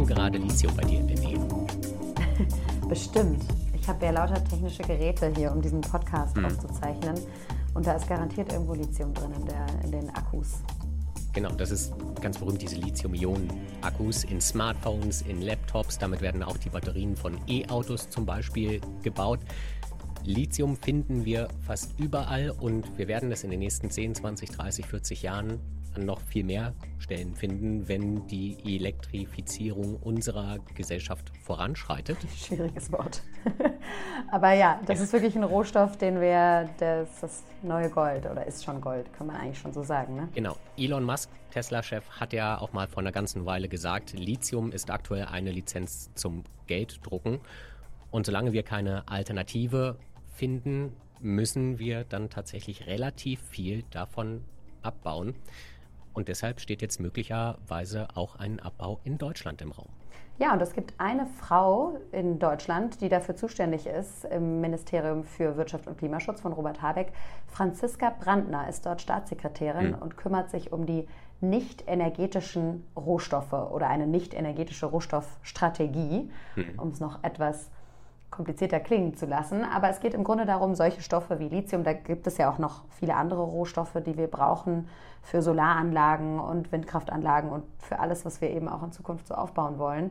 du gerade Lithium bei dir in der Nähe? Bestimmt. Ich habe ja lauter technische Geräte hier, um diesen Podcast mhm. aufzuzeichnen. Und da ist garantiert irgendwo Lithium drin in, der, in den Akkus. Genau, das ist ganz berühmt, diese Lithium-Ionen-Akkus in Smartphones, in Laptops. Damit werden auch die Batterien von E-Autos zum Beispiel gebaut. Lithium finden wir fast überall und wir werden es in den nächsten 10, 20, 30, 40 Jahren an noch viel mehr Stellen finden, wenn die Elektrifizierung unserer Gesellschaft voranschreitet. Schwieriges Wort. Aber ja, das ist wirklich ein Rohstoff, den wir, das, das neue Gold oder ist schon Gold, kann man eigentlich schon so sagen. Ne? Genau. Elon Musk, Tesla-Chef, hat ja auch mal vor einer ganzen Weile gesagt, Lithium ist aktuell eine Lizenz zum Gelddrucken. Und solange wir keine Alternative finden, müssen wir dann tatsächlich relativ viel davon abbauen. Und deshalb steht jetzt möglicherweise auch ein Abbau in Deutschland im Raum. Ja, und es gibt eine Frau in Deutschland, die dafür zuständig ist im Ministerium für Wirtschaft und Klimaschutz von Robert Habeck. Franziska Brandner ist dort Staatssekretärin mhm. und kümmert sich um die nicht energetischen Rohstoffe oder eine nicht energetische Rohstoffstrategie, mhm. um es noch etwas komplizierter klingen zu lassen. Aber es geht im Grunde darum, solche Stoffe wie Lithium, da gibt es ja auch noch viele andere Rohstoffe, die wir brauchen für Solaranlagen und Windkraftanlagen und für alles, was wir eben auch in Zukunft so aufbauen wollen.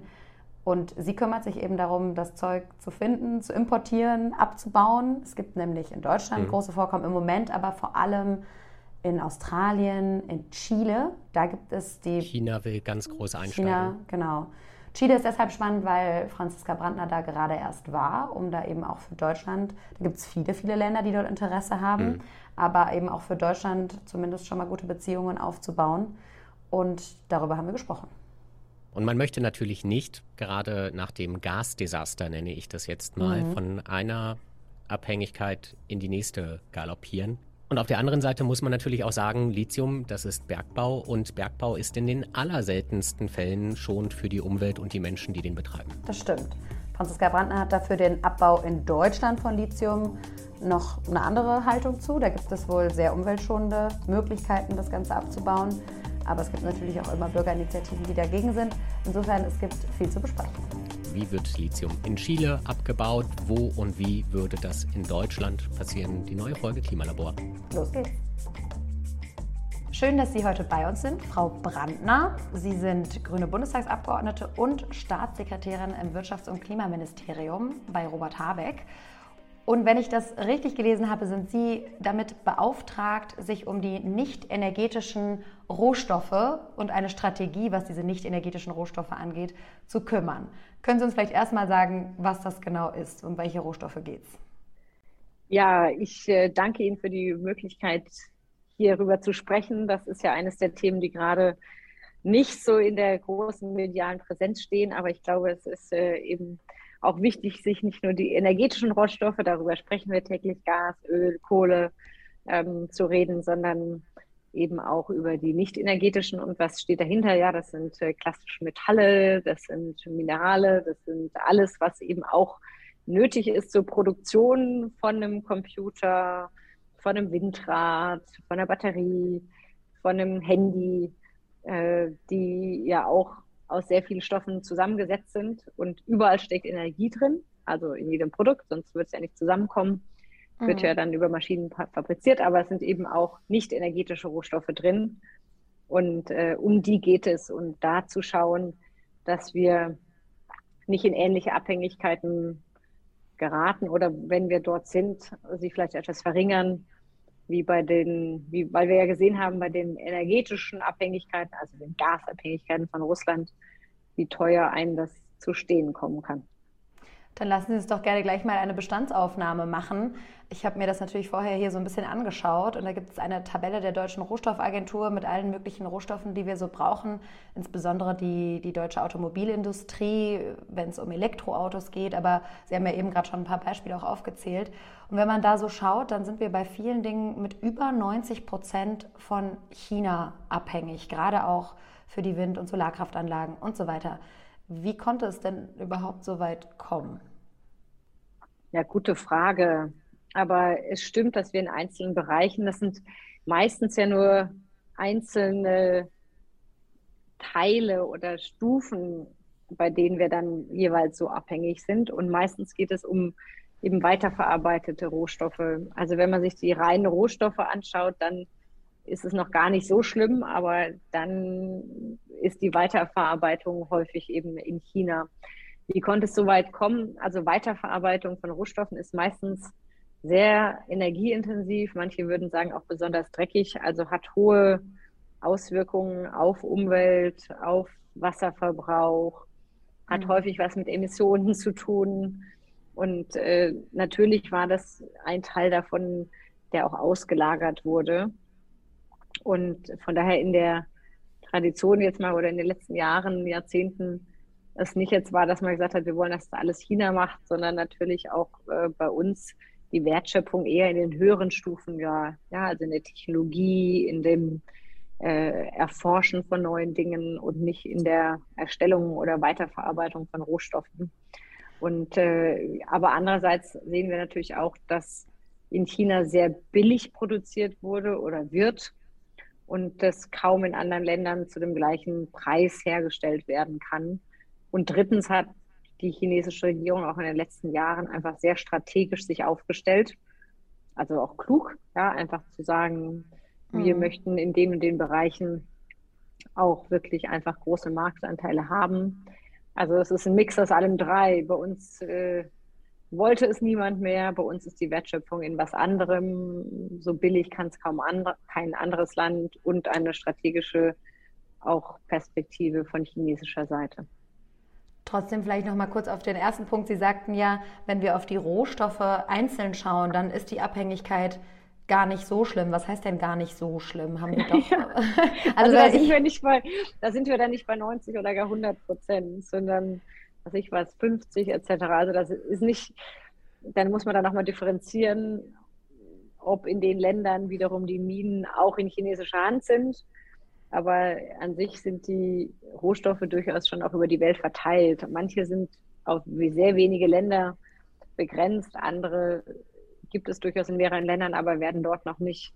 Und sie kümmert sich eben darum, das Zeug zu finden, zu importieren, abzubauen. Es gibt nämlich in Deutschland mhm. große Vorkommen im Moment, aber vor allem in Australien, in Chile. Da gibt es die. China will ganz groß einsteigen. China, genau. Chile ist deshalb spannend, weil Franziska Brandner da gerade erst war, um da eben auch für Deutschland, da gibt es viele, viele Länder, die dort Interesse haben, mhm. aber eben auch für Deutschland zumindest schon mal gute Beziehungen aufzubauen. Und darüber haben wir gesprochen. Und man möchte natürlich nicht, gerade nach dem Gasdesaster nenne ich das jetzt mal, mhm. von einer Abhängigkeit in die nächste galoppieren. Und auf der anderen Seite muss man natürlich auch sagen, Lithium, das ist Bergbau und Bergbau ist in den allerseltensten Fällen schon für die Umwelt und die Menschen, die den betreiben. Das stimmt. Franziska Brandner hat dafür den Abbau in Deutschland von Lithium noch eine andere Haltung zu. Da gibt es wohl sehr umweltschonende Möglichkeiten, das Ganze abzubauen. Aber es gibt natürlich auch immer Bürgerinitiativen, die dagegen sind. Insofern, es gibt viel zu besprechen. Wie wird Lithium in Chile abgebaut? Wo und wie würde das in Deutschland passieren? Die neue Folge Klimalabor. Los geht's. Schön, dass Sie heute bei uns sind, Frau Brandner. Sie sind grüne Bundestagsabgeordnete und Staatssekretärin im Wirtschafts- und Klimaministerium bei Robert Habeck. Und wenn ich das richtig gelesen habe, sind Sie damit beauftragt, sich um die nicht energetischen Rohstoffe und eine Strategie, was diese nicht energetischen Rohstoffe angeht, zu kümmern. Können Sie uns vielleicht erstmal sagen, was das genau ist? Um welche Rohstoffe geht es? Ja, ich äh, danke Ihnen für die Möglichkeit, hierüber zu sprechen. Das ist ja eines der Themen, die gerade nicht so in der großen medialen Präsenz stehen, aber ich glaube, es ist äh, eben auch wichtig, sich nicht nur die energetischen Rohstoffe, darüber sprechen wir täglich, Gas, Öl, Kohle, ähm, zu reden, sondern eben auch über die nicht energetischen und was steht dahinter. Ja, das sind äh, klassische Metalle, das sind Minerale, das sind alles, was eben auch nötig ist zur Produktion von einem Computer, von einem Windrad, von einer Batterie, von einem Handy, äh, die ja auch aus sehr vielen Stoffen zusammengesetzt sind und überall steckt Energie drin, also in jedem Produkt, sonst wird es ja nicht zusammenkommen. Mhm. Wird ja dann über Maschinen fabriziert, aber es sind eben auch nicht energetische Rohstoffe drin. Und äh, um die geht es und da zu schauen, dass wir nicht in ähnliche Abhängigkeiten geraten oder wenn wir dort sind, sie vielleicht etwas verringern, wie bei den, wie, weil wir ja gesehen haben, bei den energetischen Abhängigkeiten, also den Gasabhängigkeiten von Russland, wie teuer einem das zu stehen kommen kann. Dann lassen Sie uns doch gerne gleich mal eine Bestandsaufnahme machen. Ich habe mir das natürlich vorher hier so ein bisschen angeschaut und da gibt es eine Tabelle der Deutschen Rohstoffagentur mit allen möglichen Rohstoffen, die wir so brauchen, insbesondere die, die deutsche Automobilindustrie, wenn es um Elektroautos geht. Aber Sie haben ja eben gerade schon ein paar Beispiele auch aufgezählt. Und wenn man da so schaut, dann sind wir bei vielen Dingen mit über 90 Prozent von China abhängig, gerade auch für die Wind- und Solarkraftanlagen und so weiter. Wie konnte es denn überhaupt so weit kommen? Ja, gute Frage. Aber es stimmt, dass wir in einzelnen Bereichen, das sind meistens ja nur einzelne Teile oder Stufen bei denen wir dann jeweils so abhängig sind. Und meistens geht es um eben weiterverarbeitete Rohstoffe. Also wenn man sich die reinen Rohstoffe anschaut, dann ist es noch gar nicht so schlimm, aber dann ist die Weiterverarbeitung häufig eben in China. Wie konnte es so weit kommen? Also Weiterverarbeitung von Rohstoffen ist meistens sehr energieintensiv, manche würden sagen auch besonders dreckig, also hat hohe Auswirkungen auf Umwelt, auf Wasserverbrauch, hat mhm. häufig was mit Emissionen zu tun. Und äh, natürlich war das ein Teil davon, der auch ausgelagert wurde. Und von daher in der Tradition jetzt mal oder in den letzten Jahren, Jahrzehnten, es nicht jetzt war, dass man gesagt hat, wir wollen, dass das alles China macht, sondern natürlich auch äh, bei uns die Wertschöpfung eher in den höheren Stufen, ja, ja also in der Technologie, in dem äh, Erforschen von neuen Dingen und nicht in der Erstellung oder Weiterverarbeitung von Rohstoffen. Und äh, aber andererseits sehen wir natürlich auch, dass in China sehr billig produziert wurde oder wird und das kaum in anderen Ländern zu dem gleichen Preis hergestellt werden kann. Und drittens hat die chinesische Regierung auch in den letzten Jahren einfach sehr strategisch sich aufgestellt. Also auch klug, ja, einfach zu sagen, wir mhm. möchten in den und den Bereichen auch wirklich einfach große Marktanteile haben. Also es ist ein Mix aus allem drei. Bei uns äh, wollte es niemand mehr. Bei uns ist die Wertschöpfung in was anderem. So billig kann es kaum andre, kein anderes Land und eine strategische auch Perspektive von chinesischer Seite. Trotzdem vielleicht noch mal kurz auf den ersten Punkt. Sie sagten ja, wenn wir auf die Rohstoffe einzeln schauen, dann ist die Abhängigkeit gar nicht so schlimm. Was heißt denn gar nicht so schlimm? Haben wir doch. Ja. also, also da, sind wir nicht bei, da sind wir dann nicht bei 90 oder gar 100 Prozent, sondern was ich weiß, 50 etc. Also das ist nicht, dann muss man da nochmal differenzieren, ob in den Ländern wiederum die Minen auch in chinesischer Hand sind. Aber an sich sind die Rohstoffe durchaus schon auch über die Welt verteilt. Manche sind auf sehr wenige Länder begrenzt, andere gibt es durchaus in mehreren Ländern, aber werden dort noch nicht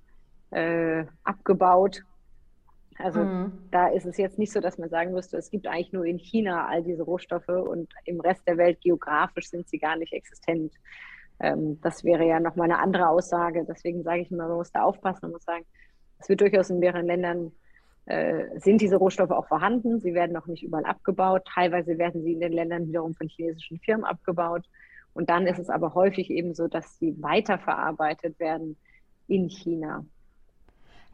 äh, abgebaut. Also mhm. da ist es jetzt nicht so, dass man sagen müsste, es gibt eigentlich nur in China all diese Rohstoffe und im Rest der Welt geografisch sind sie gar nicht existent. Ähm, das wäre ja nochmal eine andere Aussage. Deswegen sage ich immer, man muss da aufpassen und muss sagen, es wird durchaus in mehreren Ländern sind diese Rohstoffe auch vorhanden. Sie werden noch nicht überall abgebaut. Teilweise werden sie in den Ländern wiederum von chinesischen Firmen abgebaut. Und dann ist es aber häufig eben so, dass sie weiterverarbeitet werden in China.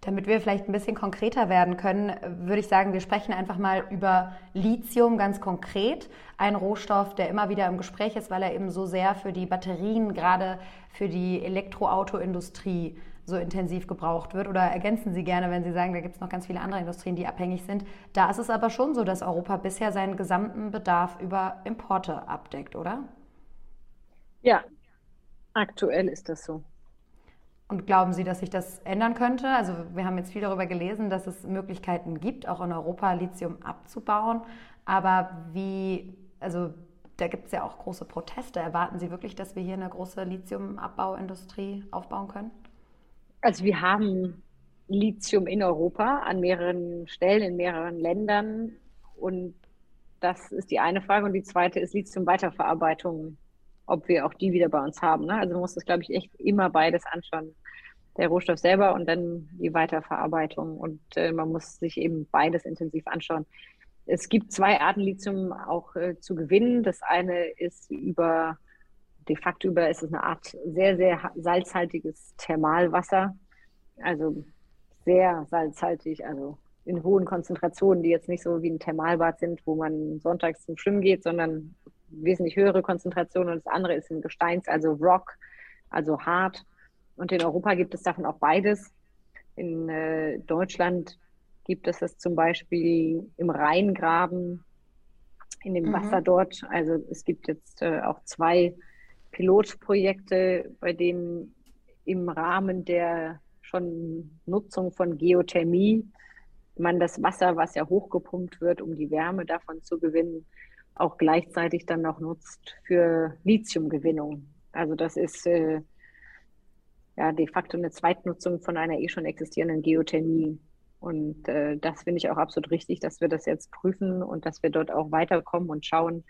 Damit wir vielleicht ein bisschen konkreter werden können, würde ich sagen, wir sprechen einfach mal über Lithium ganz konkret. Ein Rohstoff, der immer wieder im Gespräch ist, weil er eben so sehr für die Batterien, gerade für die Elektroautoindustrie so intensiv gebraucht wird. Oder ergänzen Sie gerne, wenn Sie sagen, da gibt es noch ganz viele andere Industrien, die abhängig sind. Da ist es aber schon so, dass Europa bisher seinen gesamten Bedarf über Importe abdeckt, oder? Ja, aktuell ist das so. Und glauben Sie, dass sich das ändern könnte? Also wir haben jetzt viel darüber gelesen, dass es Möglichkeiten gibt, auch in Europa Lithium abzubauen. Aber wie, also da gibt es ja auch große Proteste. Erwarten Sie wirklich, dass wir hier eine große Lithiumabbauindustrie aufbauen können? Also wir haben Lithium in Europa an mehreren Stellen, in mehreren Ländern. Und das ist die eine Frage. Und die zweite ist Lithium-Weiterverarbeitung ob wir auch die wieder bei uns haben. Ne? Also man muss das, glaube ich, echt immer beides anschauen. Der Rohstoff selber und dann die Weiterverarbeitung. Und äh, man muss sich eben beides intensiv anschauen. Es gibt zwei Arten Lithium auch äh, zu gewinnen. Das eine ist über, de facto über, ist es eine Art sehr, sehr salzhaltiges Thermalwasser. Also sehr salzhaltig, also in hohen Konzentrationen, die jetzt nicht so wie ein Thermalbad sind, wo man sonntags zum Schwimmen geht, sondern wesentlich höhere Konzentration und das andere ist im Gesteins, also Rock, also hart. Und in Europa gibt es davon auch beides. In äh, Deutschland gibt es das zum Beispiel im Rheingraben, in dem mhm. Wasser dort. Also es gibt jetzt äh, auch zwei Pilotprojekte, bei denen im Rahmen der schon Nutzung von Geothermie man das Wasser, was ja hochgepumpt wird, um die Wärme davon zu gewinnen, auch gleichzeitig dann noch nutzt für Lithiumgewinnung. Also das ist äh, ja de facto eine Zweitnutzung von einer eh schon existierenden Geothermie. Und äh, das finde ich auch absolut richtig, dass wir das jetzt prüfen und dass wir dort auch weiterkommen und schauen,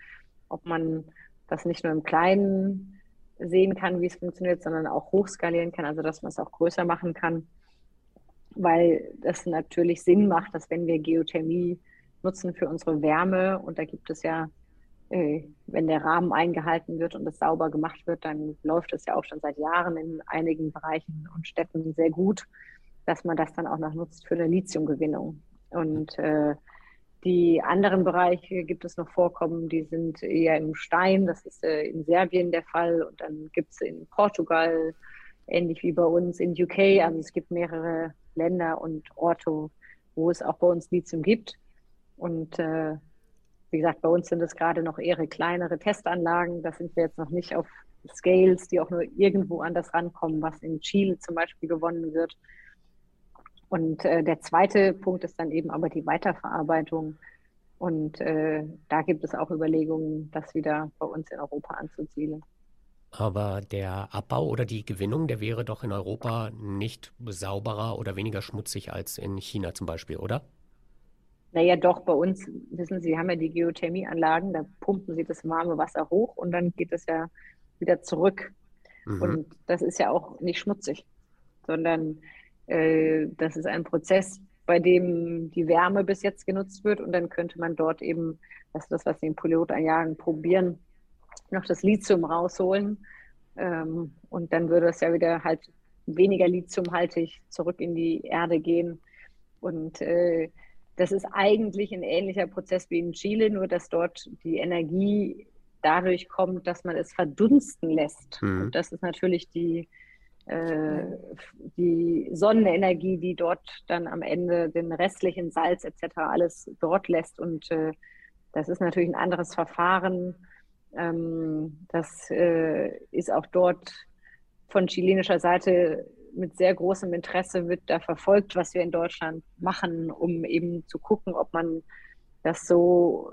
ob man das nicht nur im Kleinen sehen kann, wie es funktioniert, sondern auch hochskalieren kann, also dass man es auch größer machen kann, weil das natürlich Sinn macht, dass wenn wir Geothermie nutzen für unsere Wärme und da gibt es ja, äh, wenn der Rahmen eingehalten wird und es sauber gemacht wird, dann läuft es ja auch schon seit Jahren in einigen Bereichen und Städten sehr gut dass man das dann auch noch nutzt für eine Lithiumgewinnung. Und äh, die anderen Bereiche gibt es noch Vorkommen, die sind eher im Stein. Das ist äh, in Serbien der Fall. Und dann gibt es in Portugal, ähnlich wie bei uns in UK. Also es gibt mehrere Länder und Orte, wo es auch bei uns Lithium gibt. Und äh, wie gesagt, bei uns sind es gerade noch eher kleinere Testanlagen. Da sind wir jetzt noch nicht auf Scales, die auch nur irgendwo anders rankommen, was in Chile zum Beispiel gewonnen wird. Und äh, der zweite Punkt ist dann eben aber die Weiterverarbeitung. Und äh, da gibt es auch Überlegungen, das wieder bei uns in Europa anzuzielen. Aber der Abbau oder die Gewinnung, der wäre doch in Europa nicht sauberer oder weniger schmutzig als in China zum Beispiel, oder? Naja, doch, bei uns, wissen Sie, haben ja die Geothermieanlagen, da pumpen Sie das warme Wasser hoch und dann geht es ja wieder zurück. Mhm. Und das ist ja auch nicht schmutzig, sondern äh, das ist ein Prozess, bei dem die Wärme bis jetzt genutzt wird und dann könnte man dort eben, das ist das, was die Pilotanlagen probieren, noch das Lithium rausholen ähm, und dann würde es ja wieder halt weniger lithiumhaltig zurück in die Erde gehen und äh, das ist eigentlich ein ähnlicher Prozess wie in Chile, nur dass dort die Energie dadurch kommt, dass man es verdunsten lässt. Mhm. Und das ist natürlich die, äh, die Sonnenenergie, die dort dann am Ende den restlichen Salz etc. alles dort lässt. Und äh, das ist natürlich ein anderes Verfahren. Ähm, das äh, ist auch dort von chilenischer Seite mit sehr großem Interesse wird da verfolgt, was wir in Deutschland machen, um eben zu gucken, ob man das so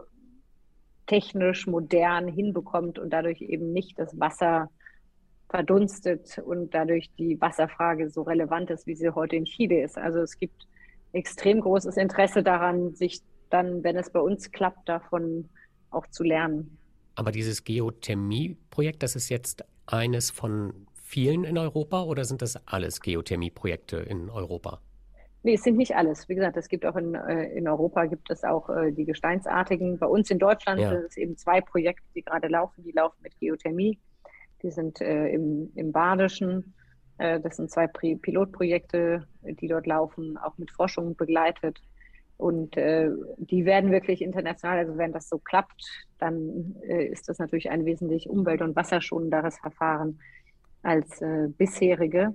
technisch modern hinbekommt und dadurch eben nicht das Wasser verdunstet und dadurch die Wasserfrage so relevant ist, wie sie heute in Chile ist. Also es gibt extrem großes Interesse daran, sich dann, wenn es bei uns klappt, davon auch zu lernen. Aber dieses Geothermie-Projekt, das ist jetzt eines von vielen in Europa oder sind das alles Geothermie-Projekte in Europa? Nee, es sind nicht alles. Wie gesagt, es gibt auch in, äh, in Europa gibt es auch äh, die Gesteinsartigen. Bei uns in Deutschland ja. sind es eben zwei Projekte, die gerade laufen. Die laufen mit Geothermie. Die sind äh, im, im Badischen. Äh, das sind zwei Pri Pilotprojekte, die dort laufen, auch mit Forschung begleitet. Und äh, die werden wirklich international, also wenn das so klappt, dann äh, ist das natürlich ein wesentlich umwelt- und wasserschonenderes Verfahren als äh, bisherige.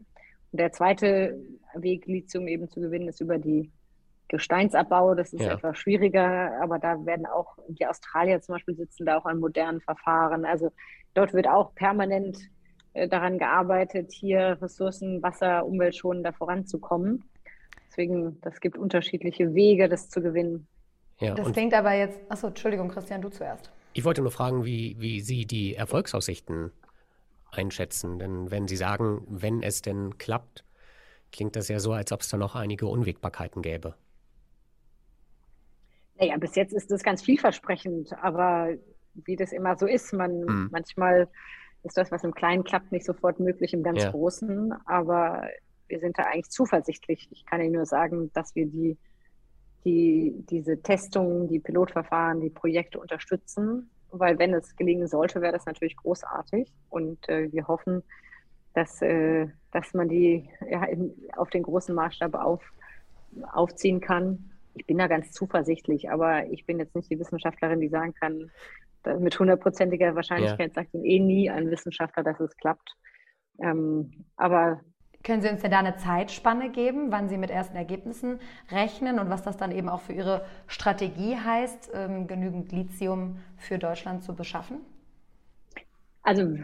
Und der zweite Weg, Lithium eben zu gewinnen, ist über die Gesteinsabbau. Das ist ja. etwas schwieriger, aber da werden auch, die Australier zum Beispiel sitzen da auch an modernen Verfahren. Also dort wird auch permanent äh, daran gearbeitet, hier Ressourcen, Wasser, umweltschonender voranzukommen. Deswegen, das gibt unterschiedliche Wege, das zu gewinnen. Ja, das klingt aber jetzt, achso, Entschuldigung, Christian, du zuerst. Ich wollte nur fragen, wie, wie Sie die Erfolgsaussichten einschätzen. Denn wenn Sie sagen, wenn es denn klappt, klingt das ja so, als ob es da noch einige Unwägbarkeiten gäbe. Naja, bis jetzt ist das ganz vielversprechend, aber wie das immer so ist, man mhm. manchmal ist das, was im Kleinen klappt, nicht sofort möglich im ganz ja. Großen, aber wir sind da eigentlich zuversichtlich. Ich kann Ihnen nur sagen, dass wir die, die, diese Testungen, die Pilotverfahren, die Projekte unterstützen, weil wenn es gelingen sollte, wäre das natürlich großartig und äh, wir hoffen, dass, äh, dass man die ja, in, auf den großen Maßstab auf, aufziehen kann ich bin da ganz zuversichtlich, aber ich bin jetzt nicht die Wissenschaftlerin, die sagen kann, mit hundertprozentiger Wahrscheinlichkeit ja. sagt Ihnen eh nie ein Wissenschaftler, dass es klappt. Ähm, aber können Sie uns denn da eine Zeitspanne geben, wann Sie mit ersten Ergebnissen rechnen und was das dann eben auch für Ihre Strategie heißt, ähm, genügend Lithium für Deutschland zu beschaffen? Also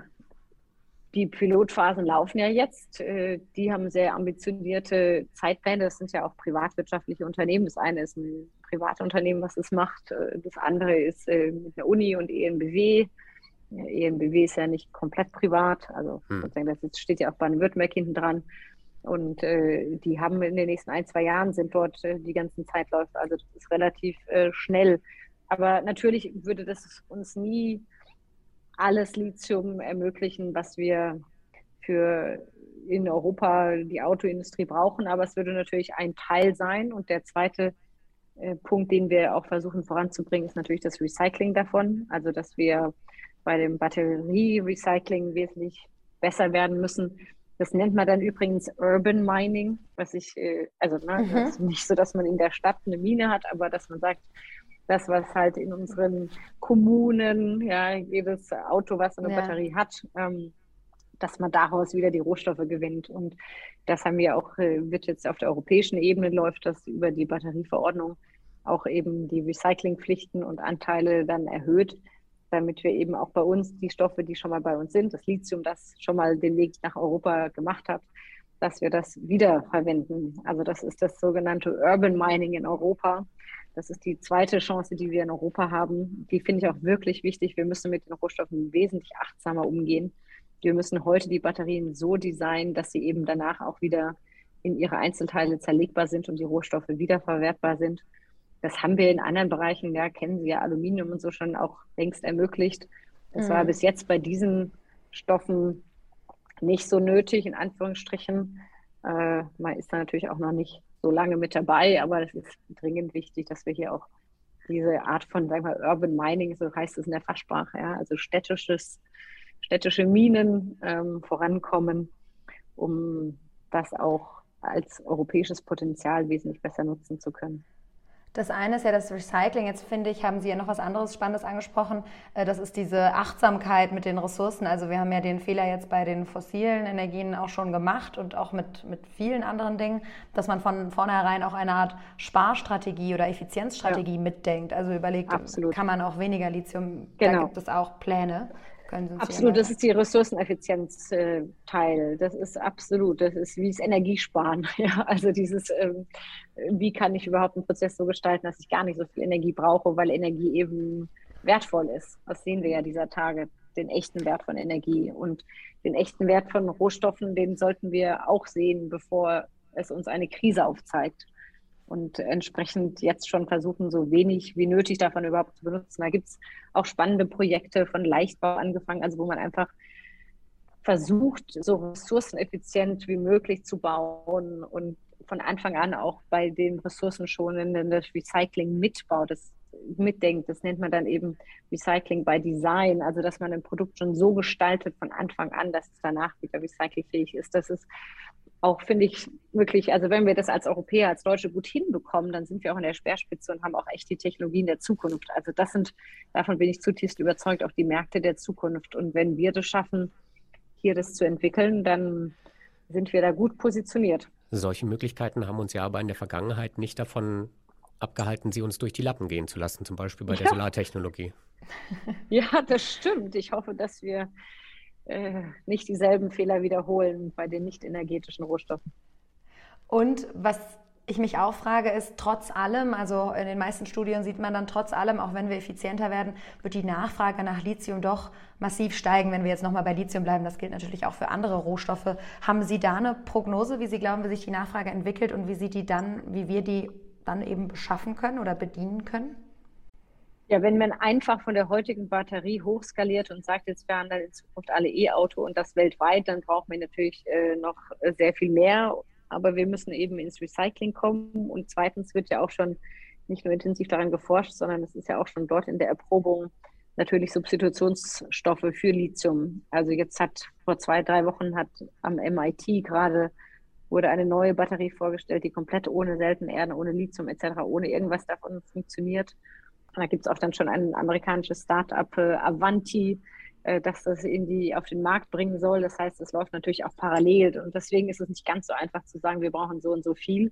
die Pilotphasen laufen ja jetzt. Äh, die haben sehr ambitionierte Zeitpläne. Das sind ja auch privatwirtschaftliche Unternehmen. Das eine ist ein Privatunternehmen, was es macht. Äh, das andere ist äh, mit der Uni und ENBW. ENBW ist ja nicht komplett privat. Also hm. das steht ja auch Baden-Württemberg hinten dran. Und äh, die haben in den nächsten ein, zwei Jahren sind dort äh, die ganzen Zeitläufe. Also das ist relativ äh, schnell. Aber natürlich würde das uns nie alles Lithium ermöglichen, was wir für in Europa die Autoindustrie brauchen. Aber es würde natürlich ein Teil sein. Und der zweite äh, Punkt, den wir auch versuchen voranzubringen, ist natürlich das Recycling davon. Also dass wir bei dem Batterie-Recycling wesentlich besser werden müssen. Das nennt man dann übrigens Urban Mining, was ich, äh, also ne, mhm. nicht so, dass man in der Stadt eine Mine hat, aber dass man sagt, das, was halt in unseren Kommunen, ja, jedes Auto, was eine ja. Batterie hat, ähm, dass man daraus wieder die Rohstoffe gewinnt. Und das haben wir auch, äh, wird jetzt auf der europäischen Ebene läuft das über die Batterieverordnung auch eben die Recyclingpflichten und Anteile dann erhöht, damit wir eben auch bei uns die Stoffe, die schon mal bei uns sind, das Lithium, das schon mal den Weg nach Europa gemacht hat, dass wir das wiederverwenden. Also das ist das sogenannte Urban Mining in Europa. Das ist die zweite Chance, die wir in Europa haben. Die finde ich auch wirklich wichtig. Wir müssen mit den Rohstoffen wesentlich achtsamer umgehen. Wir müssen heute die Batterien so designen, dass sie eben danach auch wieder in ihre Einzelteile zerlegbar sind und die Rohstoffe wiederverwertbar sind. Das haben wir in anderen Bereichen, ja, kennen Sie ja Aluminium und so schon auch längst ermöglicht. Das mhm. war bis jetzt bei diesen Stoffen nicht so nötig, in Anführungsstrichen. Äh, man ist da natürlich auch noch nicht so lange mit dabei, aber es ist dringend wichtig, dass wir hier auch diese Art von, sagen wir, Urban Mining, so heißt es in der Fachsprache, ja, also städtisches, städtische Minen ähm, vorankommen, um das auch als europäisches Potenzial wesentlich besser nutzen zu können. Das eine ist ja das Recycling. Jetzt finde ich, haben Sie ja noch was anderes Spannendes angesprochen. Äh, das ist diese Achtsamkeit mit den Ressourcen. Also wir haben ja den Fehler jetzt bei den fossilen Energien auch schon gemacht und auch mit, mit vielen anderen Dingen, dass man von vornherein auch eine Art Sparstrategie oder Effizienzstrategie ja. mitdenkt. Also überlegt, Absolut. kann man auch weniger Lithium, genau. da gibt es auch Pläne. Absolut, das ist die Ressourceneffizienz-Teil. Das ist absolut, das ist wie das Energiesparen. Ja, also dieses, ähm, wie kann ich überhaupt einen Prozess so gestalten, dass ich gar nicht so viel Energie brauche, weil Energie eben wertvoll ist. Das sehen wir ja dieser Tage, den echten Wert von Energie und den echten Wert von Rohstoffen, den sollten wir auch sehen, bevor es uns eine Krise aufzeigt und entsprechend jetzt schon versuchen, so wenig wie nötig davon überhaupt zu benutzen. Da gibt es auch spannende Projekte von Leichtbau angefangen, also wo man einfach versucht, so ressourceneffizient wie möglich zu bauen und von Anfang an auch bei den ressourcenschonenden das Recycling mitbaut, das mitdenkt. Das nennt man dann eben Recycling by Design, also dass man ein Produkt schon so gestaltet von Anfang an, dass es danach wieder recyclingfähig ist. Das ist auch, finde ich, wirklich, also wenn wir das als Europäer, als Deutsche gut hinbekommen, dann sind wir auch in der Speerspitze und haben auch echt die Technologien der Zukunft. Also das sind, davon bin ich zutiefst überzeugt, auch die Märkte der Zukunft. Und wenn wir das schaffen, hier das zu entwickeln, dann sind wir da gut positioniert. Solche Möglichkeiten haben uns ja aber in der Vergangenheit nicht davon abgehalten, sie uns durch die Lappen gehen zu lassen, zum Beispiel bei der ja. Solartechnologie. Ja, das stimmt. Ich hoffe, dass wir äh, nicht dieselben Fehler wiederholen bei den nicht energetischen Rohstoffen. Und was ich mich auch frage, ist trotz allem, also in den meisten Studien sieht man dann trotz allem, auch wenn wir effizienter werden, wird die Nachfrage nach Lithium doch massiv steigen, wenn wir jetzt nochmal bei Lithium bleiben. Das gilt natürlich auch für andere Rohstoffe. Haben Sie da eine Prognose, wie Sie glauben, wie sich die Nachfrage entwickelt und wie Sie die dann, wie wir die dann eben beschaffen können oder bedienen können? Ja, wenn man einfach von der heutigen Batterie hochskaliert und sagt, jetzt werden dann in Zukunft alle E-Auto und das weltweit, dann braucht man natürlich äh, noch sehr viel mehr. Aber wir müssen eben ins Recycling kommen. Und zweitens wird ja auch schon nicht nur intensiv daran geforscht, sondern es ist ja auch schon dort in der Erprobung natürlich Substitutionsstoffe für Lithium. Also jetzt hat vor zwei, drei Wochen hat am MIT gerade wurde eine neue Batterie vorgestellt, die komplett ohne Seltenerden, ohne Lithium etc., ohne irgendwas davon funktioniert. Da gibt es auch dann schon ein amerikanisches Start-up, äh, Avanti, äh, das das in die, auf den Markt bringen soll. Das heißt, es läuft natürlich auch parallel. Und deswegen ist es nicht ganz so einfach zu sagen, wir brauchen so und so viel,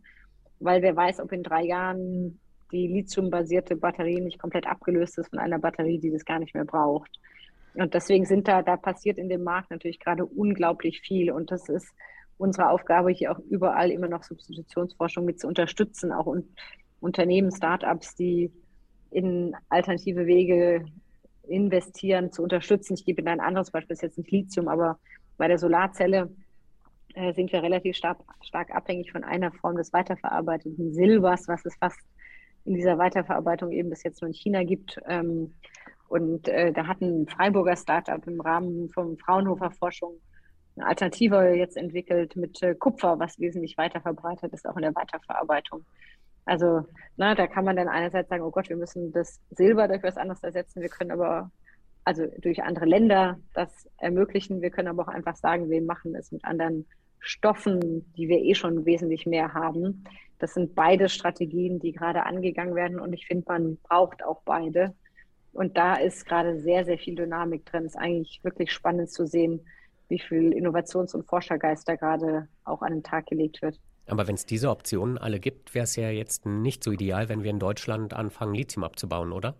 weil wer weiß, ob in drei Jahren die lithiumbasierte Batterie nicht komplett abgelöst ist von einer Batterie, die das gar nicht mehr braucht. Und deswegen sind da, da passiert in dem Markt natürlich gerade unglaublich viel. Und das ist unsere Aufgabe, hier auch überall immer noch Substitutionsforschung mit zu unterstützen, auch un Unternehmen, Startups, die in alternative Wege investieren, zu unterstützen. Ich gebe Ihnen ein anderes Beispiel, das ist jetzt nicht Lithium, aber bei der Solarzelle äh, sind wir relativ stark, stark abhängig von einer Form des weiterverarbeiteten Silbers, was es fast in dieser Weiterverarbeitung eben bis jetzt nur in China gibt. Ähm, und äh, da hat ein Freiburger Startup im Rahmen von Fraunhofer Forschung eine Alternative jetzt entwickelt mit äh, Kupfer, was wesentlich weiter verbreitet ist, auch in der Weiterverarbeitung. Also na, da kann man dann einerseits sagen, oh Gott, wir müssen das Silber durch was anderes ersetzen, wir können aber also durch andere Länder das ermöglichen. Wir können aber auch einfach sagen, wir machen es mit anderen Stoffen, die wir eh schon wesentlich mehr haben. Das sind beide Strategien, die gerade angegangen werden und ich finde, man braucht auch beide. Und da ist gerade sehr, sehr viel Dynamik drin. Es ist eigentlich wirklich spannend zu sehen, wie viel Innovations- und Forschergeist da gerade auch an den Tag gelegt wird. Aber wenn es diese Optionen alle gibt, wäre es ja jetzt nicht so ideal, wenn wir in Deutschland anfangen, Lithium abzubauen, oder?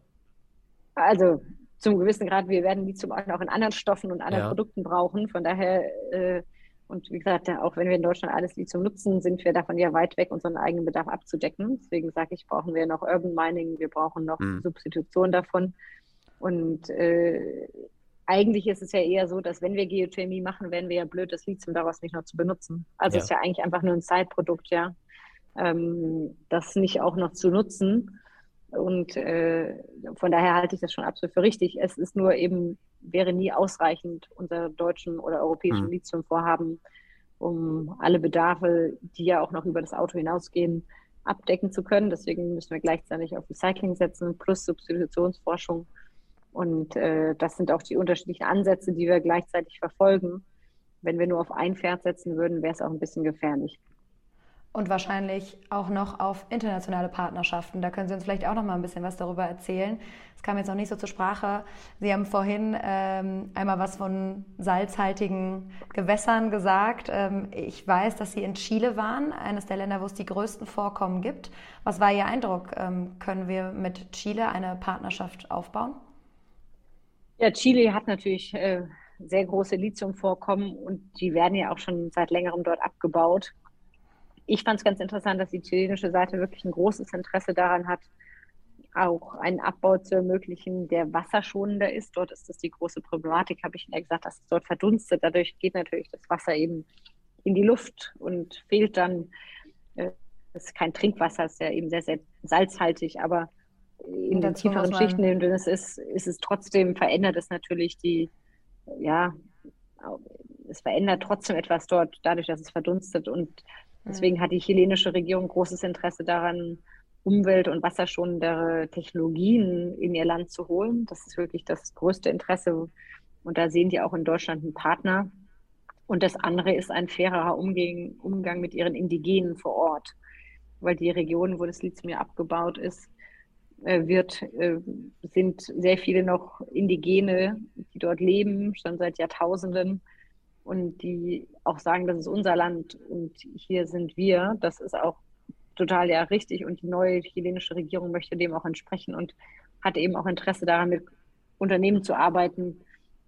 Also zum gewissen Grad, wir werden Lithium auch in anderen Stoffen und anderen ja. Produkten brauchen. Von daher, äh, und wie gesagt, auch wenn wir in Deutschland alles Lithium nutzen, sind wir davon ja weit weg, unseren eigenen Bedarf abzudecken. Deswegen sage ich, brauchen wir noch Urban Mining, wir brauchen noch mhm. Substitution davon. Und äh, eigentlich ist es ja eher so, dass wenn wir Geothermie machen, wären wir ja blöd, das Lithium daraus nicht noch zu benutzen. Also ja. ist ja eigentlich einfach nur ein Zeitprodukt, ja. Ähm, das nicht auch noch zu nutzen. Und äh, von daher halte ich das schon absolut für richtig. Es ist nur eben, wäre nie ausreichend, unser deutschen oder europäischen mhm. Lithiumvorhaben, um alle Bedarfe, die ja auch noch über das Auto hinausgehen, abdecken zu können. Deswegen müssen wir gleichzeitig auf Recycling setzen, plus Substitutionsforschung. Und äh, das sind auch die unterschiedlichen Ansätze, die wir gleichzeitig verfolgen. Wenn wir nur auf ein Pferd setzen würden, wäre es auch ein bisschen gefährlich und wahrscheinlich auch noch auf internationale Partnerschaften. Da können Sie uns vielleicht auch noch mal ein bisschen was darüber erzählen. Es kam jetzt noch nicht so zur Sprache. Sie haben vorhin ähm, einmal was von salzhaltigen Gewässern gesagt. Ähm, ich weiß, dass Sie in Chile waren, eines der Länder, wo es die größten Vorkommen gibt. Was war Ihr Eindruck? Ähm, können wir mit Chile eine Partnerschaft aufbauen? Ja, Chile hat natürlich äh, sehr große Lithiumvorkommen und die werden ja auch schon seit längerem dort abgebaut ich fand es ganz interessant, dass die chilenische Seite wirklich ein großes Interesse daran hat, auch einen Abbau zu ermöglichen, der wasserschonender ist. Dort ist das die große Problematik, habe ich Ihnen ja gesagt, dass es dort verdunstet. Dadurch geht natürlich das Wasser eben in die Luft und fehlt dann. Äh, es ist kein Trinkwasser, es ist ja eben sehr, sehr salzhaltig, aber in den tieferen Schichten, in denen es ist, ist es trotzdem, verändert es natürlich die, ja, es verändert trotzdem etwas dort, dadurch, dass es verdunstet. Und Deswegen hat die chilenische Regierung großes Interesse daran, umwelt- und wasserschonendere Technologien in ihr Land zu holen. Das ist wirklich das größte Interesse. Und da sehen die auch in Deutschland einen Partner. Und das andere ist ein fairerer Umgang, Umgang mit ihren Indigenen vor Ort. Weil die Regionen, wo das Lithium abgebaut ist, wird, äh, sind sehr viele noch Indigene, die dort leben, schon seit Jahrtausenden. Und die auch sagen, das ist unser Land und hier sind wir, das ist auch total ja richtig. Und die neue chilenische Regierung möchte dem auch entsprechen und hat eben auch Interesse daran, mit Unternehmen zu arbeiten,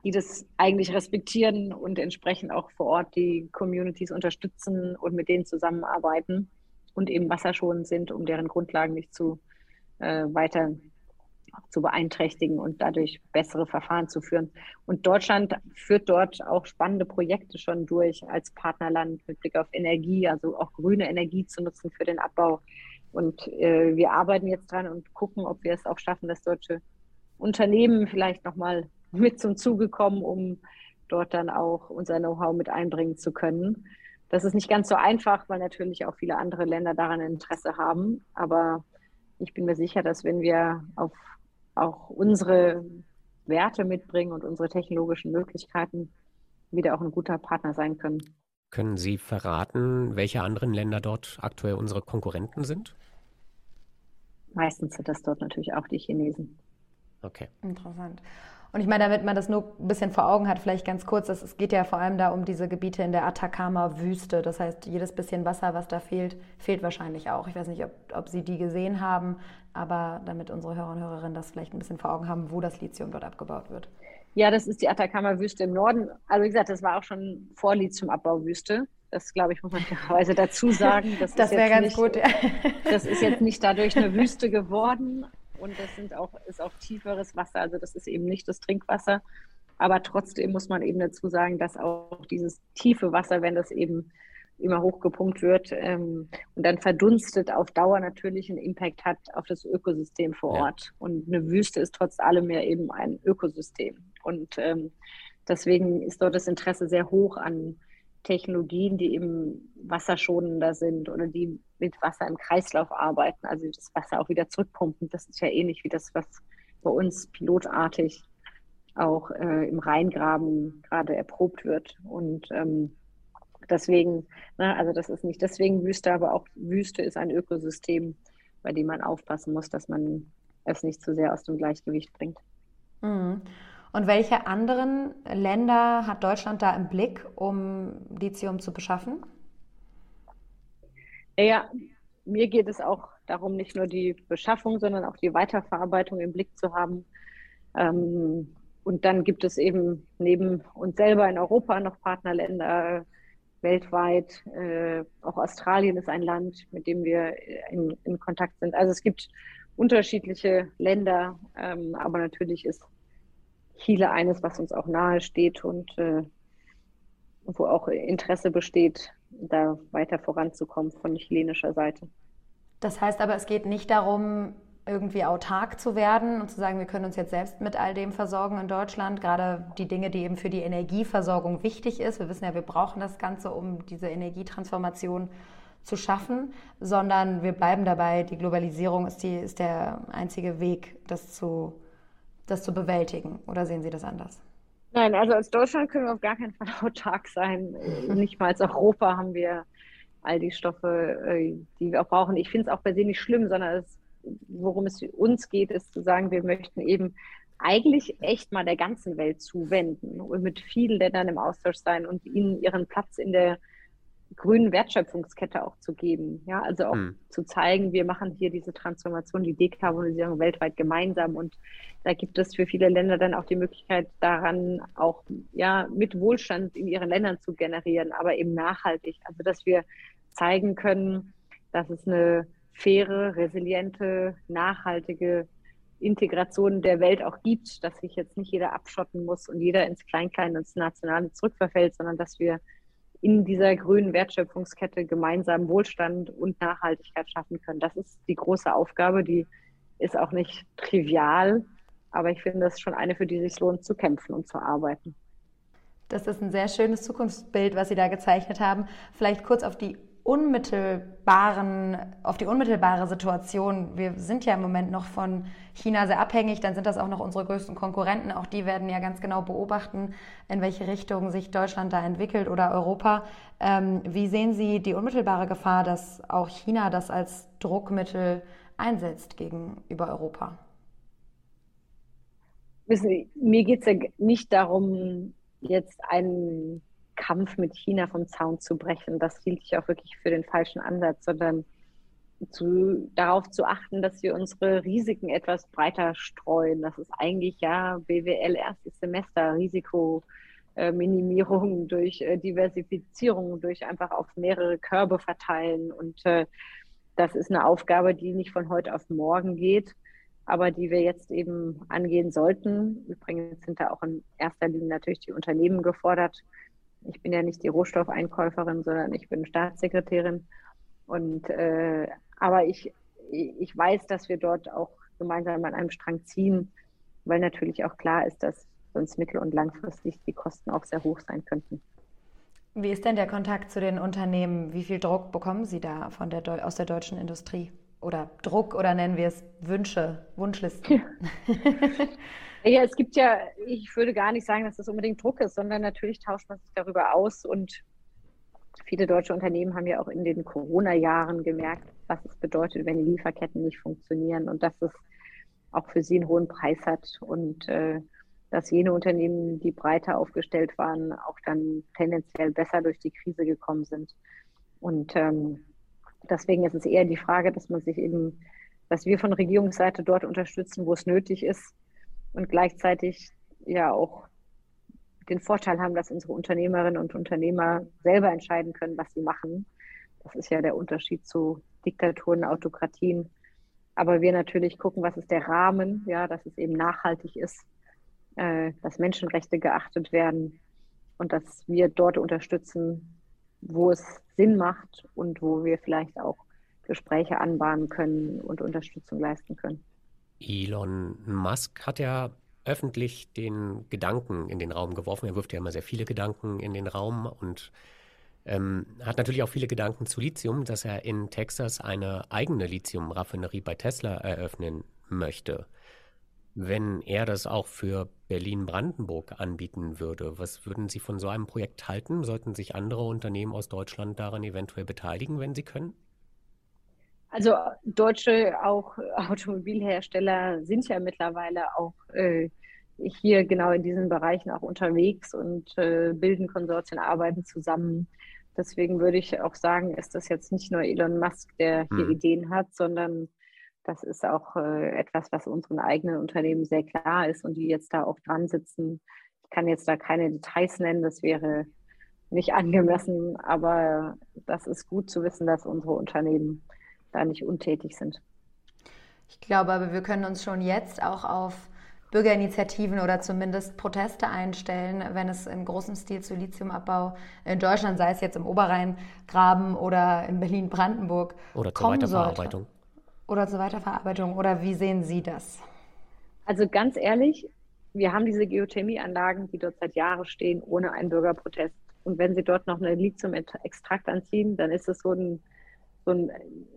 die das eigentlich respektieren und entsprechend auch vor Ort die Communities unterstützen und mit denen zusammenarbeiten und eben wasserschonend sind, um deren Grundlagen nicht zu äh, weiter zu beeinträchtigen und dadurch bessere Verfahren zu führen. Und Deutschland führt dort auch spannende Projekte schon durch als Partnerland mit Blick auf Energie, also auch grüne Energie zu nutzen für den Abbau. Und äh, wir arbeiten jetzt dran und gucken, ob wir es auch schaffen, dass deutsche Unternehmen vielleicht nochmal mit zum Zuge kommen, um dort dann auch unser Know-how mit einbringen zu können. Das ist nicht ganz so einfach, weil natürlich auch viele andere Länder daran Interesse haben. Aber ich bin mir sicher, dass wenn wir auf auch unsere Werte mitbringen und unsere technologischen Möglichkeiten wieder auch ein guter Partner sein können. Können Sie verraten, welche anderen Länder dort aktuell unsere Konkurrenten sind? Meistens sind das dort natürlich auch die Chinesen. Okay. Interessant. Und ich meine, damit man das nur ein bisschen vor Augen hat, vielleicht ganz kurz, es geht ja vor allem da um diese Gebiete in der Atacama-Wüste. Das heißt, jedes bisschen Wasser, was da fehlt, fehlt wahrscheinlich auch. Ich weiß nicht, ob, ob Sie die gesehen haben, aber damit unsere Hörer und Hörerinnen das vielleicht ein bisschen vor Augen haben, wo das Lithium dort abgebaut wird. Ja, das ist die Atacama-Wüste im Norden. Also wie gesagt, das war auch schon vor Lithiumabbauwüste. Das, glaube ich, muss man fairerweise dazu sagen. Das, das wäre ganz nicht, gut. Ja. Das ist jetzt nicht dadurch eine Wüste geworden, und das sind auch, ist auch tieferes Wasser, also das ist eben nicht das Trinkwasser. Aber trotzdem muss man eben dazu sagen, dass auch dieses tiefe Wasser, wenn das eben immer hochgepumpt wird ähm, und dann verdunstet, auf Dauer natürlich einen Impact hat auf das Ökosystem vor Ort. Ja. Und eine Wüste ist trotz allem ja eben ein Ökosystem. Und ähm, deswegen ist dort das Interesse sehr hoch an Technologien, die eben wasserschonender sind oder die mit Wasser im Kreislauf arbeiten, also das Wasser auch wieder zurückpumpen. Das ist ja ähnlich wie das, was bei uns pilotartig auch äh, im Rheingraben gerade erprobt wird. Und ähm, deswegen, ne, also das ist nicht deswegen Wüste, aber auch Wüste ist ein Ökosystem, bei dem man aufpassen muss, dass man es nicht zu sehr aus dem Gleichgewicht bringt. Mhm. Und welche anderen Länder hat Deutschland da im Blick, um Lithium zu beschaffen? Ja, mir geht es auch darum, nicht nur die Beschaffung, sondern auch die Weiterverarbeitung im Blick zu haben. Ähm, und dann gibt es eben neben uns selber in Europa noch Partnerländer weltweit. Äh, auch Australien ist ein Land, mit dem wir in, in Kontakt sind. Also es gibt unterschiedliche Länder, ähm, aber natürlich ist Chile eines, was uns auch nahe steht und äh, wo auch Interesse besteht, da weiter voranzukommen von chilenischer Seite. Das heißt aber, es geht nicht darum, irgendwie autark zu werden und zu sagen, wir können uns jetzt selbst mit all dem versorgen in Deutschland, gerade die Dinge, die eben für die Energieversorgung wichtig ist. Wir wissen ja, wir brauchen das Ganze, um diese Energietransformation zu schaffen, sondern wir bleiben dabei, die Globalisierung ist, die, ist der einzige Weg, das zu das zu bewältigen? Oder sehen Sie das anders? Nein, also als Deutschland können wir auf gar keinen Fall autark sein. Nicht mal als Europa haben wir all die Stoffe, äh, die wir auch brauchen. Ich finde es auch per se nicht schlimm, sondern es, worum es uns geht, ist zu sagen, wir möchten eben eigentlich echt mal der ganzen Welt zuwenden und mit vielen Ländern im Austausch sein und ihnen ihren Platz in der grünen Wertschöpfungskette auch zu geben. Ja, also auch hm. zu zeigen, wir machen hier diese Transformation, die Dekarbonisierung weltweit gemeinsam und da gibt es für viele Länder dann auch die Möglichkeit daran, auch ja mit Wohlstand in ihren Ländern zu generieren, aber eben nachhaltig. Also dass wir zeigen können, dass es eine faire, resiliente, nachhaltige Integration der Welt auch gibt, dass sich jetzt nicht jeder abschotten muss und jeder ins Klein-Klein, ins Nationale zurückverfällt, sondern dass wir in dieser grünen Wertschöpfungskette gemeinsam Wohlstand und Nachhaltigkeit schaffen können. Das ist die große Aufgabe, die ist auch nicht trivial, aber ich finde, das ist schon eine, für die es sich lohnt zu kämpfen und zu arbeiten. Das ist ein sehr schönes Zukunftsbild, was Sie da gezeichnet haben. Vielleicht kurz auf die unmittelbaren, auf die unmittelbare Situation. Wir sind ja im Moment noch von China sehr abhängig, dann sind das auch noch unsere größten Konkurrenten. Auch die werden ja ganz genau beobachten, in welche Richtung sich Deutschland da entwickelt oder Europa. Ähm, wie sehen Sie die unmittelbare Gefahr, dass auch China das als Druckmittel einsetzt gegenüber Europa? Wissen Sie, mir geht es ja nicht darum, jetzt einen Kampf mit China vom Zaun zu brechen. Das hielt ich auch wirklich für den falschen Ansatz, sondern zu, darauf zu achten, dass wir unsere Risiken etwas breiter streuen. Das ist eigentlich ja BWL erstes Semester, Risikominimierung äh, durch äh, Diversifizierung, durch einfach auf mehrere Körbe verteilen. Und äh, das ist eine Aufgabe, die nicht von heute auf morgen geht, aber die wir jetzt eben angehen sollten. Übrigens sind da auch in erster Linie natürlich die Unternehmen gefordert, ich bin ja nicht die Rohstoffeinkäuferin, sondern ich bin Staatssekretärin. Und äh, aber ich, ich weiß, dass wir dort auch gemeinsam an einem Strang ziehen, weil natürlich auch klar ist, dass sonst mittel- und langfristig die Kosten auch sehr hoch sein könnten. Wie ist denn der Kontakt zu den Unternehmen? Wie viel Druck bekommen Sie da von der aus der deutschen Industrie? Oder Druck oder nennen wir es Wünsche, Wunschlisten? Ja. Ja, es gibt ja, ich würde gar nicht sagen, dass das unbedingt Druck ist, sondern natürlich tauscht man sich darüber aus und viele deutsche Unternehmen haben ja auch in den Corona-Jahren gemerkt, was es bedeutet, wenn die Lieferketten nicht funktionieren und dass es auch für sie einen hohen Preis hat und äh, dass jene Unternehmen, die breiter aufgestellt waren, auch dann tendenziell besser durch die Krise gekommen sind. Und ähm, deswegen ist es eher die Frage, dass man sich eben, dass wir von Regierungsseite dort unterstützen, wo es nötig ist, und gleichzeitig ja auch den Vorteil haben, dass unsere Unternehmerinnen und Unternehmer selber entscheiden können, was sie machen. Das ist ja der Unterschied zu Diktaturen, Autokratien. Aber wir natürlich gucken, was ist der Rahmen, ja, dass es eben nachhaltig ist äh, dass Menschenrechte geachtet werden und dass wir dort unterstützen, wo es Sinn macht und wo wir vielleicht auch Gespräche anbahnen können und Unterstützung leisten können. Elon Musk hat ja öffentlich den Gedanken in den Raum geworfen. Er wirft ja immer sehr viele Gedanken in den Raum und ähm, hat natürlich auch viele Gedanken zu Lithium, dass er in Texas eine eigene Lithium-Raffinerie bei Tesla eröffnen möchte. Wenn er das auch für Berlin-Brandenburg anbieten würde, was würden Sie von so einem Projekt halten? Sollten sich andere Unternehmen aus Deutschland daran eventuell beteiligen, wenn sie können? Also deutsche auch Automobilhersteller sind ja mittlerweile auch äh, hier genau in diesen Bereichen auch unterwegs und äh, bilden Konsortien, arbeiten zusammen. Deswegen würde ich auch sagen, ist das jetzt nicht nur Elon Musk, der hier hm. Ideen hat, sondern das ist auch äh, etwas, was unseren eigenen Unternehmen sehr klar ist und die jetzt da auch dran sitzen. Ich kann jetzt da keine Details nennen, das wäre nicht angemessen, aber das ist gut zu wissen, dass unsere Unternehmen da nicht untätig sind. Ich glaube aber, wir können uns schon jetzt auch auf Bürgerinitiativen oder zumindest Proteste einstellen, wenn es im großen Stil zu Lithiumabbau in Deutschland, sei es jetzt im Oberrheingraben oder in Berlin-Brandenburg, oder zur Weiterverarbeitung. Sollte. Oder zur Weiterverarbeitung. Oder wie sehen Sie das? Also ganz ehrlich, wir haben diese Geothermieanlagen, die dort seit Jahren stehen, ohne einen Bürgerprotest. Und wenn Sie dort noch einen Lithium-Extrakt anziehen, dann ist es so ein, so, ein,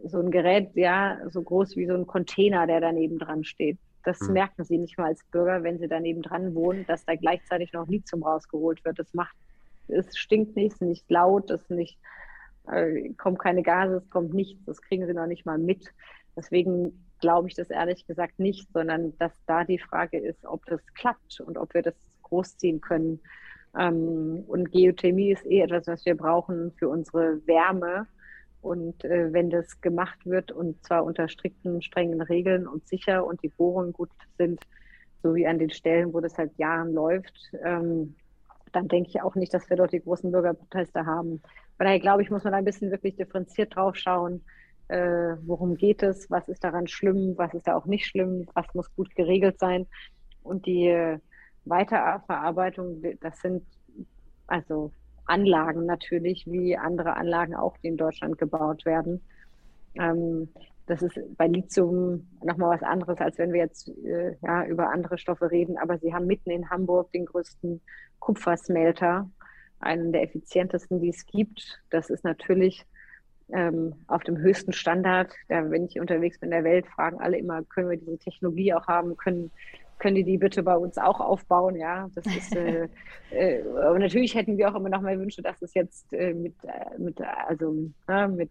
so ein Gerät, ja, so groß wie so ein Container, der daneben dran steht. Das mhm. merken sie nicht mal als Bürger, wenn sie daneben dran wohnen, dass da gleichzeitig noch Lithium rausgeholt wird. Das macht, es stinkt nicht, es ist nicht laut, es nicht, äh, kommt keine Gase, es kommt nichts, das kriegen sie noch nicht mal mit. Deswegen glaube ich das ehrlich gesagt nicht, sondern dass da die Frage ist, ob das klappt und ob wir das großziehen können. Ähm, und Geothermie ist eh etwas, was wir brauchen für unsere Wärme und äh, wenn das gemacht wird und zwar unter strikten, strengen Regeln und sicher und die Bohrungen gut sind, so wie an den Stellen, wo das seit Jahren läuft, ähm, dann denke ich auch nicht, dass wir dort die großen Bürgerproteste haben. Von daher glaube ich, muss man ein bisschen wirklich differenziert drauf schauen, äh, worum geht es, was ist daran schlimm, was ist da auch nicht schlimm, was muss gut geregelt sein. Und die Weiterverarbeitung, das sind also Anlagen natürlich, wie andere Anlagen auch, die in Deutschland gebaut werden. Ähm, das ist bei Lithium nochmal was anderes, als wenn wir jetzt äh, ja, über andere Stoffe reden. Aber sie haben mitten in Hamburg den größten Kupfersmelter, einen der effizientesten, die es gibt. Das ist natürlich ähm, auf dem höchsten Standard. Da, wenn ich unterwegs bin in der Welt, fragen alle immer, können wir diese Technologie auch haben? Können können die die bitte bei uns auch aufbauen, ja. Das ist, äh, äh, aber natürlich hätten wir auch immer noch mal Wünsche, dass es jetzt äh, mit, äh, mit, also, ne, mit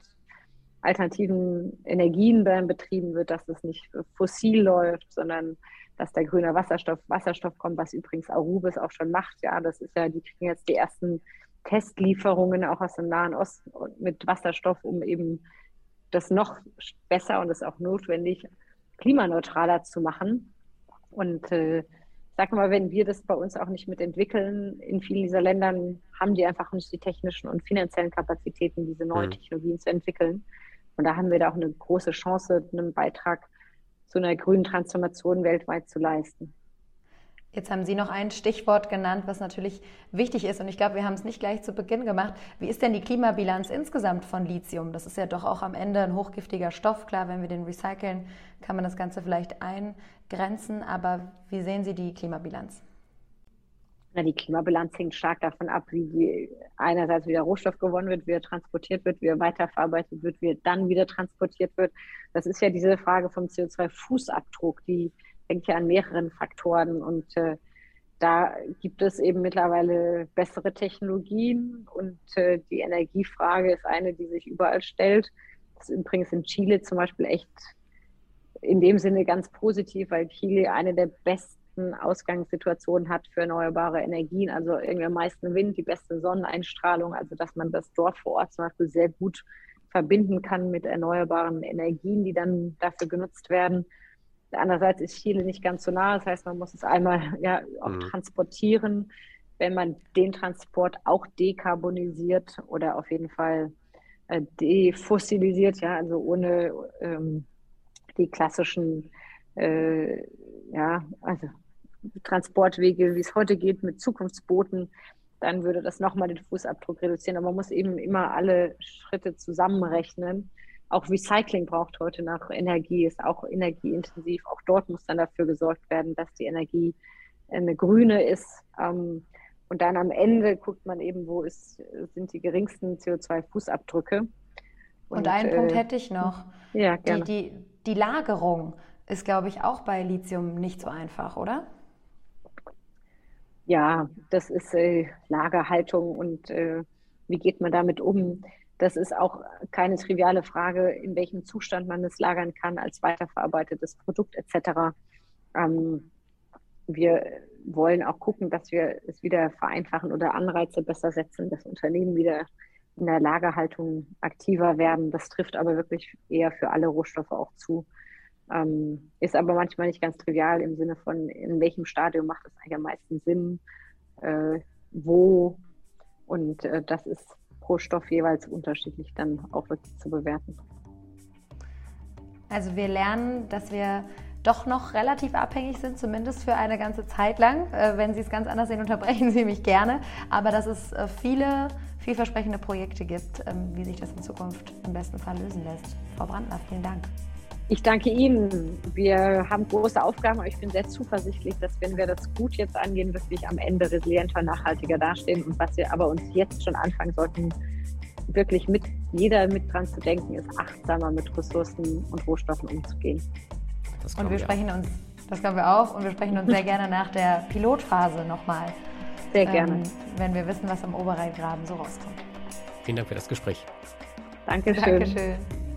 alternativen Energien dann betrieben wird, dass es nicht fossil läuft, sondern dass der grüne Wasserstoff, Wasserstoff kommt, was übrigens Arubis auch schon macht, ja. Das ist ja, die kriegen jetzt die ersten Testlieferungen auch aus dem Nahen Osten mit Wasserstoff, um eben das noch besser und das auch notwendig, klimaneutraler zu machen. Und äh, sag mal, wenn wir das bei uns auch nicht mitentwickeln, in vielen dieser Ländern haben die einfach nicht die technischen und finanziellen Kapazitäten, diese neuen mhm. Technologien zu entwickeln. Und da haben wir da auch eine große Chance, einen Beitrag zu einer grünen Transformation weltweit zu leisten. Jetzt haben Sie noch ein Stichwort genannt, was natürlich wichtig ist. Und ich glaube, wir haben es nicht gleich zu Beginn gemacht. Wie ist denn die Klimabilanz insgesamt von Lithium? Das ist ja doch auch am Ende ein hochgiftiger Stoff. Klar, wenn wir den recyceln, kann man das Ganze vielleicht eingrenzen. Aber wie sehen Sie die Klimabilanz? Na, die Klimabilanz hängt stark davon ab, wie einerseits wieder Rohstoff gewonnen wird, wie er transportiert wird, wie er weiterverarbeitet wird, wie er dann wieder transportiert wird. Das ist ja diese Frage vom CO2-Fußabdruck, die hängt ja an mehreren Faktoren und äh, da gibt es eben mittlerweile bessere Technologien und äh, die Energiefrage ist eine, die sich überall stellt. Das ist übrigens in Chile zum Beispiel echt in dem Sinne ganz positiv, weil Chile eine der besten Ausgangssituationen hat für erneuerbare Energien, also irgendwie am meisten Wind, die beste Sonneneinstrahlung, also dass man das dort vor Ort zum Beispiel sehr gut verbinden kann mit erneuerbaren Energien, die dann dafür genutzt werden. Andererseits ist Chile nicht ganz so nah, das heißt, man muss es einmal ja auch mhm. transportieren. Wenn man den Transport auch dekarbonisiert oder auf jeden Fall äh, defossilisiert, ja, also ohne ähm, die klassischen, äh, ja, also Transportwege, wie es heute geht, mit Zukunftsbooten, dann würde das nochmal den Fußabdruck reduzieren. Aber man muss eben immer alle Schritte zusammenrechnen. Auch Recycling braucht heute noch Energie, ist auch energieintensiv. Auch dort muss dann dafür gesorgt werden, dass die Energie eine grüne ist. Ähm, und dann am Ende guckt man eben, wo ist, sind die geringsten CO2-Fußabdrücke. Und, und einen äh, Punkt hätte ich noch. Ja, gerne. Die, die, die Lagerung ist, glaube ich, auch bei Lithium nicht so einfach, oder? Ja, das ist äh, Lagerhaltung und äh, wie geht man damit um? Das ist auch keine triviale Frage, in welchem Zustand man es lagern kann als weiterverarbeitetes Produkt etc. Ähm, wir wollen auch gucken, dass wir es wieder vereinfachen oder Anreize besser setzen, dass Unternehmen wieder in der Lagerhaltung aktiver werden. Das trifft aber wirklich eher für alle Rohstoffe auch zu. Ähm, ist aber manchmal nicht ganz trivial im Sinne von, in welchem Stadium macht es eigentlich am meisten Sinn, äh, wo. Und äh, das ist pro Stoff jeweils unterschiedlich dann auch wirklich zu bewerten. Also wir lernen, dass wir doch noch relativ abhängig sind, zumindest für eine ganze Zeit lang. Äh, wenn Sie es ganz anders sehen, unterbrechen Sie mich gerne. Aber dass es äh, viele vielversprechende Projekte gibt, ähm, wie sich das in Zukunft im besten Fall lösen lässt. Frau Brandner, vielen Dank. Ich danke Ihnen. Wir haben große Aufgaben, aber ich bin sehr zuversichtlich, dass wenn wir das gut jetzt angehen, wirklich am Ende resilienter, nachhaltiger dastehen. Und was wir aber uns jetzt schon anfangen sollten, wirklich mit jeder mit dran zu denken, ist achtsamer mit Ressourcen und Rohstoffen umzugehen und wir sprechen uns, das glauben wir auch, und wir sprechen uns sehr gerne nach der Pilotphase nochmal. Sehr gerne. Ähm, wenn wir wissen, was am Oberrheingraben so rauskommt. Vielen Dank für das Gespräch. Dankeschön. Dankeschön.